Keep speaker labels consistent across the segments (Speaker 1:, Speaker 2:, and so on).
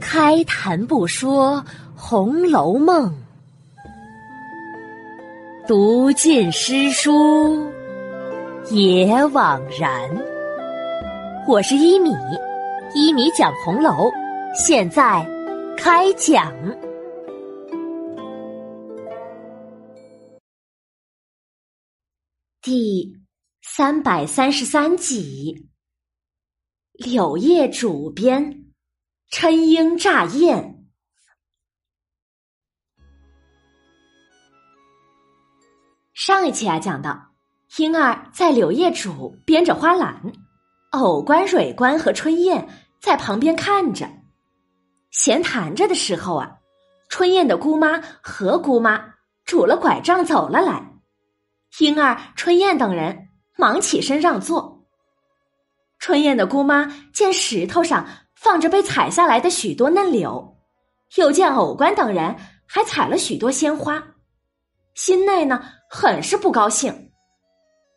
Speaker 1: 开谈不说《红楼梦》，读尽诗书也枉然。我是一米，一米讲红楼，现在开讲。第三百三十三集，柳叶主编。春莺乍燕。上一期啊，讲到莺儿在柳叶主编着花篮，藕官、蕊官和春燕在旁边看着，闲谈着的时候啊，春燕的姑妈何姑妈拄了拐杖走了来，莺儿、春燕等人忙起身让座。春燕的姑妈见石头上。放着被采下来的许多嫩柳，又见偶官等人还采了许多鲜花，心内呢很是不高兴。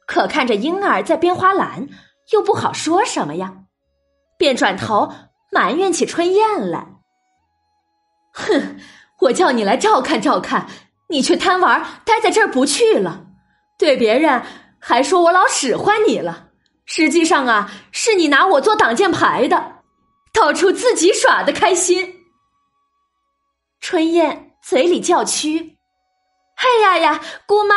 Speaker 1: 可看着婴儿在编花篮，又不好说什么呀，便转头埋怨起春燕来：“哼，我叫你来照看照看，你却贪玩待在这儿不去了，对别人还说我老使唤你了，实际上啊，是你拿我做挡箭牌的。”到处自己耍的开心，春燕嘴里叫屈：“哎呀呀，姑妈，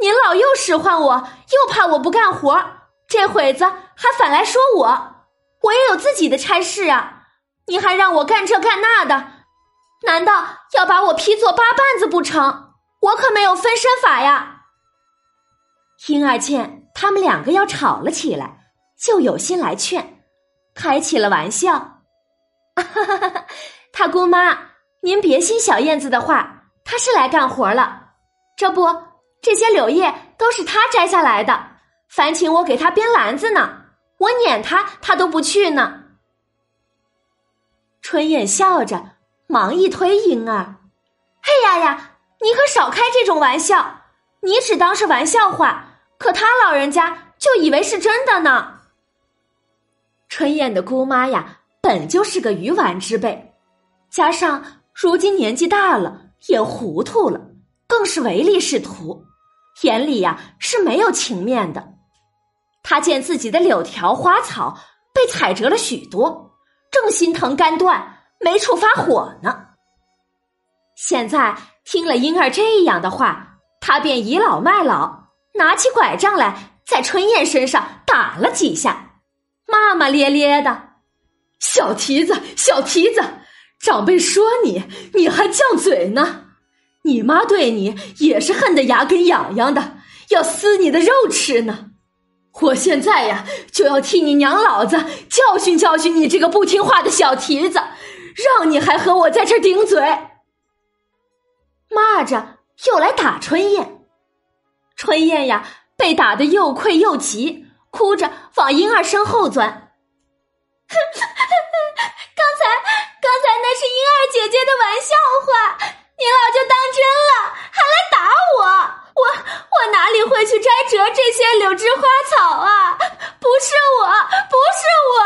Speaker 1: 您老又使唤我，又怕我不干活，这会子还反来说我，我也有自己的差事啊！您还让我干这干那的，难道要把我劈作八瓣子不成？我可没有分身法呀！”婴儿见他们两个要吵了起来，就有心来劝。开起了玩笑，哈哈哈他姑妈，您别信小燕子的话，她是来干活了。这不，这些柳叶都是她摘下来的，烦请我给她编篮子呢。我撵她，她都不去呢。春燕笑着，忙一推婴儿：“嘿呀呀，你可少开这种玩笑！你只当是玩笑话，可他老人家就以为是真的呢。”春燕的姑妈呀，本就是个愚顽之辈，加上如今年纪大了，也糊涂了，更是唯利是图，眼里呀是没有情面的。他见自己的柳条花草被踩折了许多，正心疼肝断，没处发火呢。现在听了婴儿这样的话，他便倚老卖老，拿起拐杖来，在春燕身上打了几下。骂骂咧咧的，小蹄子，小蹄子，长辈说你，你还犟嘴呢。你妈对你也是恨得牙根痒痒的，要撕你的肉吃呢。我现在呀，就要替你娘老子教训教训你这个不听话的小蹄子，让你还和我在这顶嘴。骂着又来打春燕，春燕呀，被打得又愧又急。哭着往婴儿身后钻，刚才刚才那是婴儿姐姐的玩笑话，您老就当真了，还来打我，我我哪里会去摘折这些柳枝花草啊？不是我，不是我。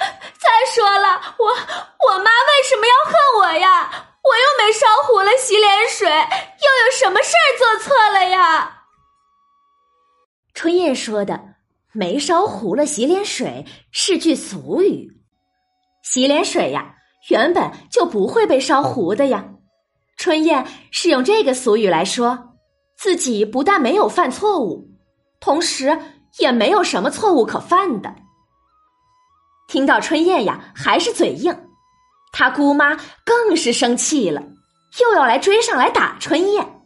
Speaker 1: 再说了，我我妈为春燕说的。没烧糊了洗脸水是句俗语，洗脸水呀原本就不会被烧糊的呀。春燕是用这个俗语来说自己不但没有犯错误，同时也没有什么错误可犯的。听到春燕呀还是嘴硬，他姑妈更是生气了，又要来追上来打春燕。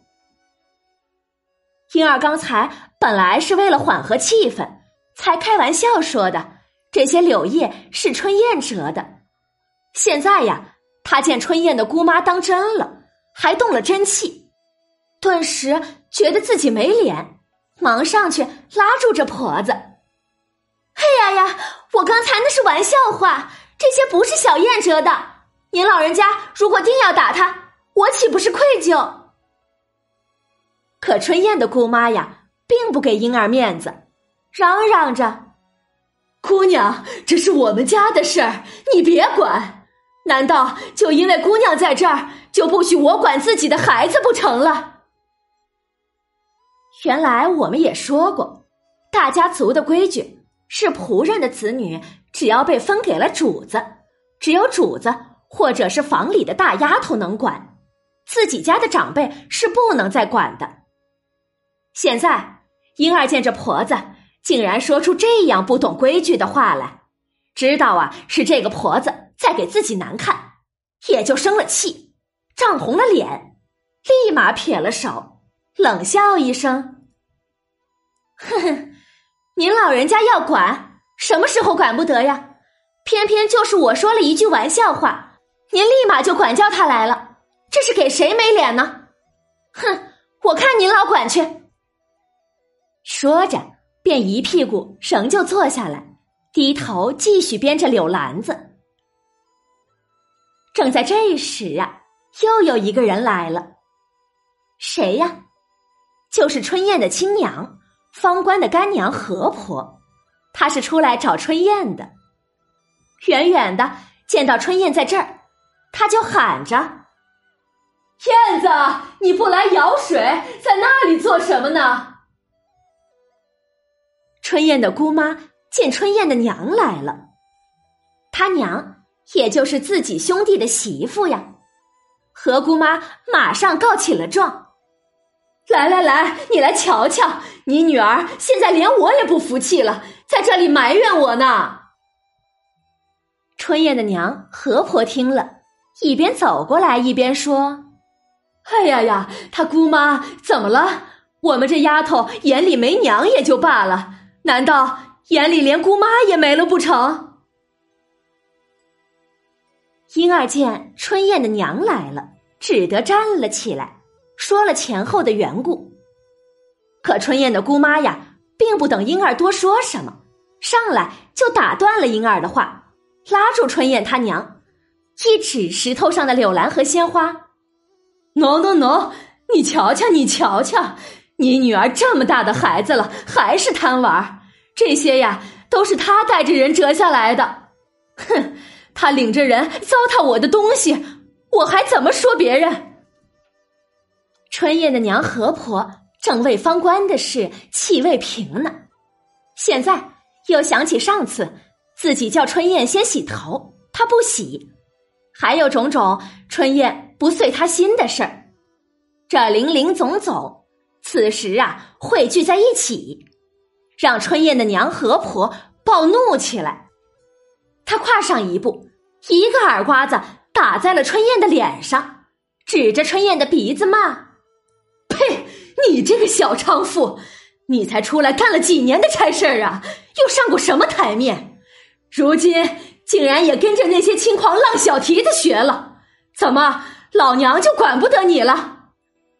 Speaker 1: 婴儿刚才本来是为了缓和气氛。才开玩笑说的，这些柳叶是春燕折的。现在呀，他见春燕的姑妈当真了，还动了真气，顿时觉得自己没脸，忙上去拉住这婆子。哎呀呀，我刚才那是玩笑话，这些不是小燕折的。您老人家如果定要打他，我岂不是愧疚？可春燕的姑妈呀，并不给婴儿面子。嚷嚷着：“姑娘，这是我们家的事儿，你别管。难道就因为姑娘在这儿，就不许我管自己的孩子不成了？原来我们也说过，大家族的规矩是仆人的子女只要被分给了主子，只有主子或者是房里的大丫头能管，自己家的长辈是不能再管的。现在婴儿见这婆子竟然说出这样不懂规矩的话来，知道啊是这个婆子。在给自己难看，也就生了气，涨红了脸，立马撇了手，冷笑一声：“哼哼，您老人家要管，什么时候管不得呀？偏偏就是我说了一句玩笑话，您立马就管教他来了，这是给谁没脸呢？哼，我看您老管去。”说着，便一屁股仍旧坐下来，低头继续编着柳篮子。正在这时啊，又有一个人来了。谁呀？就是春燕的亲娘，方官的干娘何婆。她是出来找春燕的。远远的见到春燕在这儿，他就喊着：“燕子，你不来舀水，在那里做什么呢？”春燕的姑妈见春燕的娘来了，她娘。也就是自己兄弟的媳妇呀，何姑妈马上告起了状。来来来，你来瞧瞧，你女儿现在连我也不服气了，在这里埋怨我呢。春燕的娘何婆听了，一边走过来一边说：“哎呀呀，她姑妈怎么了？我们这丫头眼里没娘也就罢了，难道眼里连姑妈也没了不成？”婴儿见春燕的娘来了，只得站了起来，说了前后的缘故。可春燕的姑妈呀，并不等婴儿多说什么，上来就打断了婴儿的话，拉住春燕她娘，一指石头上的柳兰和鲜花：“no no no，你瞧瞧，你瞧瞧，你女儿这么大的孩子了，还是贪玩这些呀，都是她带着人折下来的。”哼。他领着人糟蹋我的东西，我还怎么说别人？春燕的娘何婆正为方官的事气未平呢，现在又想起上次自己叫春燕先洗头，她不洗，还有种种春燕不遂她心的事儿，这零零总总，此时啊汇聚在一起，让春燕的娘何婆暴怒起来。他跨上一步，一个耳刮子打在了春燕的脸上，指着春燕的鼻子骂：“呸！你这个小娼妇，你才出来干了几年的差事儿啊？又上过什么台面？如今竟然也跟着那些轻狂浪小蹄子学了？怎么老娘就管不得你了？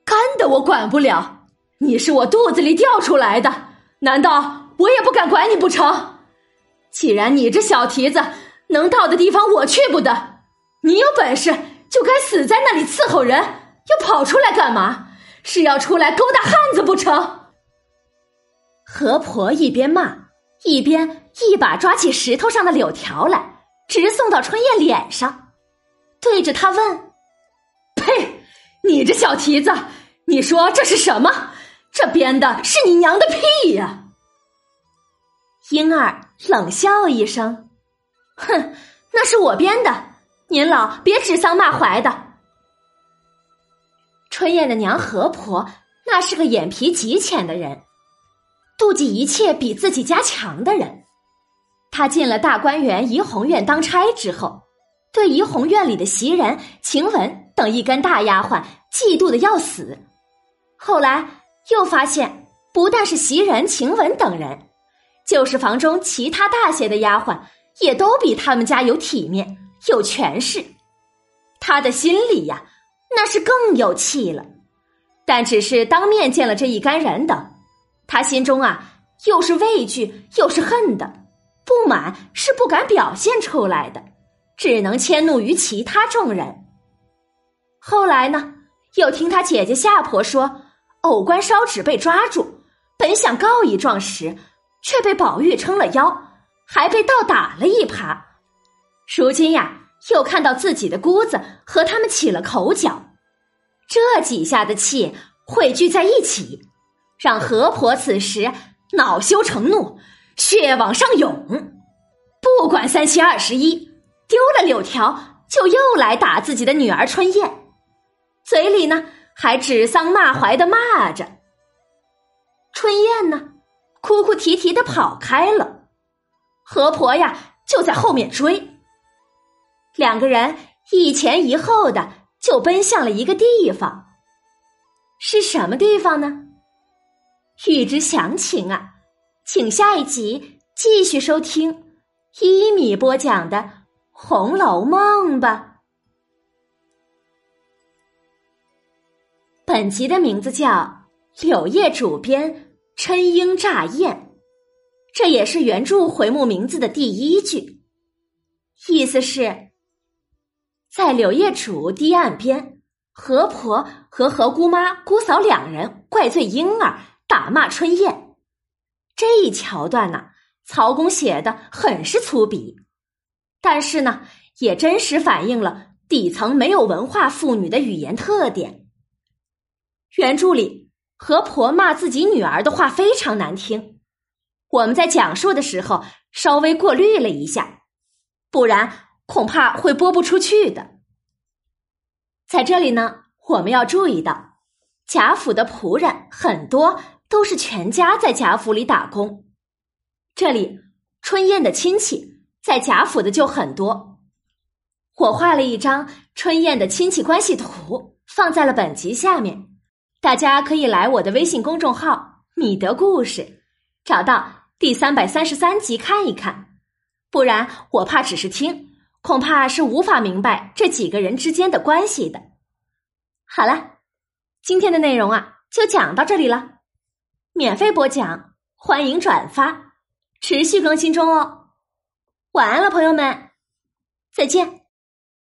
Speaker 1: 干的我管不了，你是我肚子里掉出来的，难道我也不敢管你不成？”既然你这小蹄子能到的地方我去不得，你有本事就该死在那里伺候人，又跑出来干嘛？是要出来勾搭汉子不成？何婆一边骂，一边一把抓起石头上的柳条来，直送到春燕脸上，对着他问：“呸！你这小蹄子，你说这是什么？这编的是你娘的屁呀！”婴儿。冷笑一声，哼，那是我编的，您老别指桑骂槐的。春燕的娘何婆那是个眼皮极浅的人，妒忌一切比自己家强的人。她进了大观园怡红院当差之后，对怡红院里的袭人、晴雯等一干大丫鬟嫉妒的要死。后来又发现，不但是袭人、晴雯等人。就是房中其他大些的丫鬟，也都比他们家有体面、有权势。他的心里呀，那是更有气了。但只是当面见了这一干人等，他心中啊，又是畏惧又是恨的，不满是不敢表现出来的，只能迁怒于其他众人。后来呢，又听他姐姐夏婆说，偶官烧纸被抓住，本想告一状时。却被宝玉撑了腰，还被倒打了一耙。如今呀，又看到自己的姑子和他们起了口角，这几下的气汇聚在一起，让何婆此时恼羞成怒，血往上涌，不管三七二十一，丢了柳条就又来打自己的女儿春燕，嘴里呢还指桑骂槐的骂着。春燕呢，哭哭啼啼的跑开了，何婆呀就在后面追。两个人一前一后的就奔向了一个地方，是什么地方呢？欲知详情啊，请下一集继续收听一米播讲的《红楼梦》吧。本集的名字叫柳叶主编春莺乍燕，这也是原著回目名字的第一句，意思是。在柳叶渚堤岸边，何婆和何姑妈、姑嫂两人怪罪婴儿，打骂春燕。这一桥段呢，曹公写的很是粗鄙，但是呢，也真实反映了底层没有文化妇女的语言特点。原著里，何婆骂自己女儿的话非常难听，我们在讲述的时候稍微过滤了一下，不然。恐怕会播不出去的。在这里呢，我们要注意到，贾府的仆人很多都是全家在贾府里打工。这里春燕的亲戚在贾府的就很多。我画了一张春燕的亲戚关系图，放在了本集下面，大家可以来我的微信公众号“米德故事”，找到第三百三十三集看一看。不然，我怕只是听。恐怕是无法明白这几个人之间的关系的。好了，今天的内容啊，就讲到这里了。免费播讲，欢迎转发，持续更新中哦。晚安了，朋友们，再见。